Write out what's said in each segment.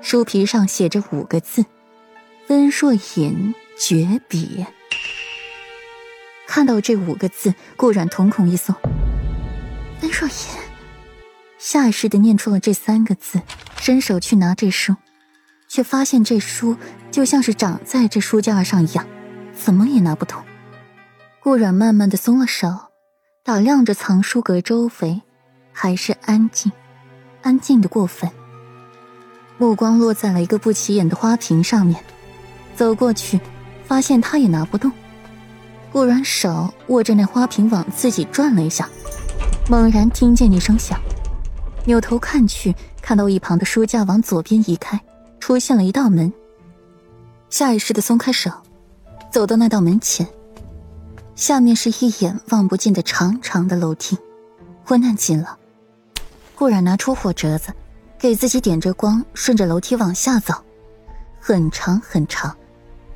书皮上写着五个字：“温若隐绝笔。”看到这五个字，顾阮瞳孔一缩。温若隐，下意识的念出了这三个字，伸手去拿这书，却发现这书就像是长在这书架上一样，怎么也拿不动。顾阮慢慢的松了手，打量着藏书阁周围，还是安静，安静的过分。目光落在了一个不起眼的花瓶上面，走过去，发现他也拿不动。顾然手握着那花瓶往自己转了一下，猛然听见一声响，扭头看去，看到一旁的书架往左边移开，出现了一道门。下意识的松开手，走到那道门前，下面是一眼望不尽的长长的楼梯，昏暗极了。顾然拿出火折子。给自己点着光，顺着楼梯往下走，很长很长，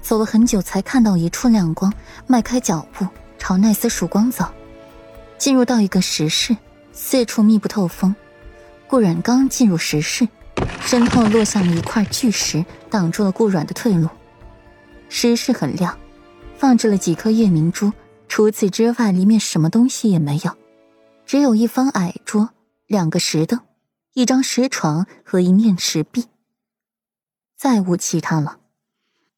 走了很久才看到一处亮光，迈开脚步朝那丝曙光走，进入到一个石室，四处密不透风。顾阮刚进入石室，身后落下了一块巨石，挡住了顾阮的退路。石室很亮，放置了几颗夜明珠，除此之外，里面什么东西也没有，只有一方矮桌，两个石凳。一张石床和一面石壁，再无其他了。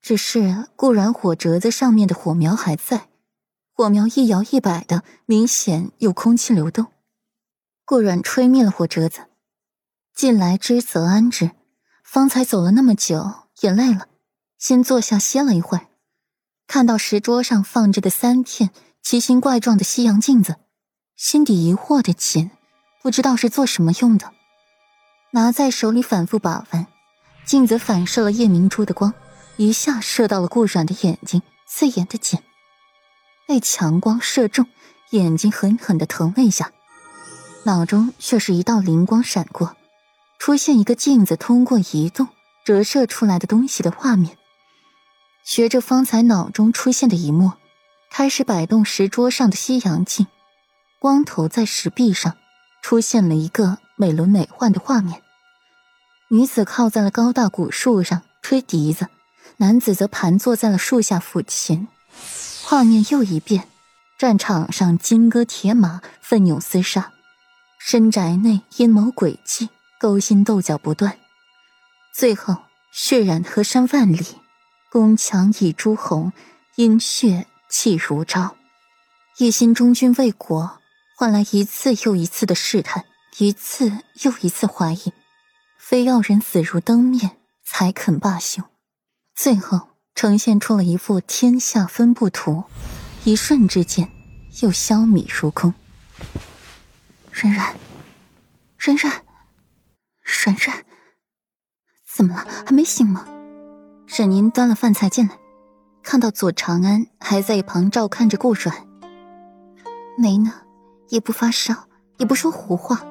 只是固然火折子上面的火苗还在，火苗一摇一摆的，明显有空气流动。顾然吹灭了火折子，近来之则安之。方才走了那么久，也累了，先坐下歇了一会儿。看到石桌上放着的三片奇形怪状的西洋镜子，心底疑惑的紧，不知道是做什么用的。拿在手里反复把玩，镜子反射了夜明珠的光，一下射到了顾阮的眼睛，刺眼的紧。被强光射中，眼睛狠狠的疼了一下，脑中却是一道灵光闪过，出现一个镜子通过移动折射出来的东西的画面。学着方才脑中出现的一幕，开始摆动石桌上的西洋镜，光投在石壁上，出现了一个。美轮美奂的画面，女子靠在了高大古树上吹笛子，男子则盘坐在了树下抚琴。画面又一变，战场上金戈铁马，奋勇厮杀；深宅内阴谋诡计，勾心斗角不断。最后血染河山万里，宫墙倚朱红，阴血气如朝。一心忠君为国，换来一次又一次的试探。一次又一次怀疑，非要人死如灯灭才肯罢休。最后呈现出了一幅天下分布图，一瞬之间又消弭如空。冉冉，冉冉，冉冉，怎么了？还没醒吗？沈宁端了饭菜进来，看到左长安还在一旁照看着顾软，没呢，也不发烧，也不说胡话。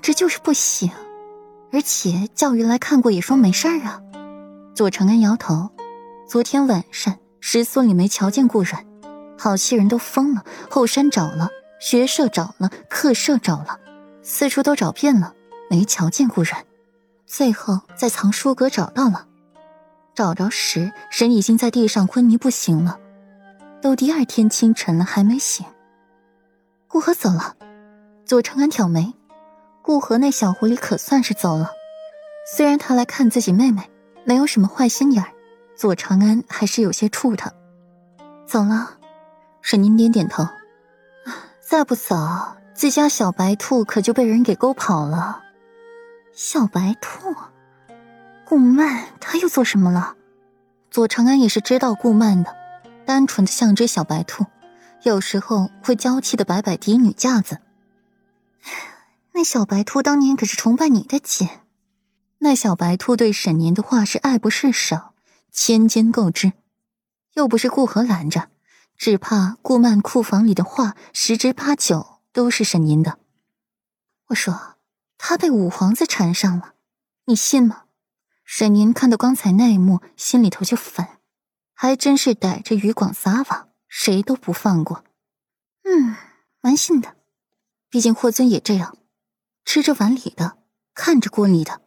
这就是不行，而且教育来看过也说没事儿啊。左承安摇头，昨天晚上石所里没瞧见顾阮，好些人都疯了，后山找了，学社找了，客舍找了，四处都找遍了，没瞧见顾阮。最后在藏书阁找到了，找着时人已经在地上昏迷不醒了，都第二天清晨了还没醒。顾河走了，左承安挑眉。顾河那小狐狸可算是走了，虽然他来看自己妹妹，没有什么坏心眼儿，左长安还是有些怵他。走了，沈宁点点头。再不走，自家小白兔可就被人给勾跑了。小白兔，顾曼他又做什么了？左长安也是知道顾曼的，单纯的像只小白兔，有时候会娇气的摆摆嫡女架子。那小白兔当年可是崇拜你的姐，那小白兔对沈年的话是爱不释手，千金购之，又不是顾河拦着，只怕顾曼库房里的话十之八九都是沈年的。我说他被五皇子缠上了，你信吗？沈年看到刚才那一幕，心里头就烦，还真是逮着余广撒网，谁都不放过。嗯，蛮信的，毕竟霍尊也这样。吃着碗里的，看着锅里的。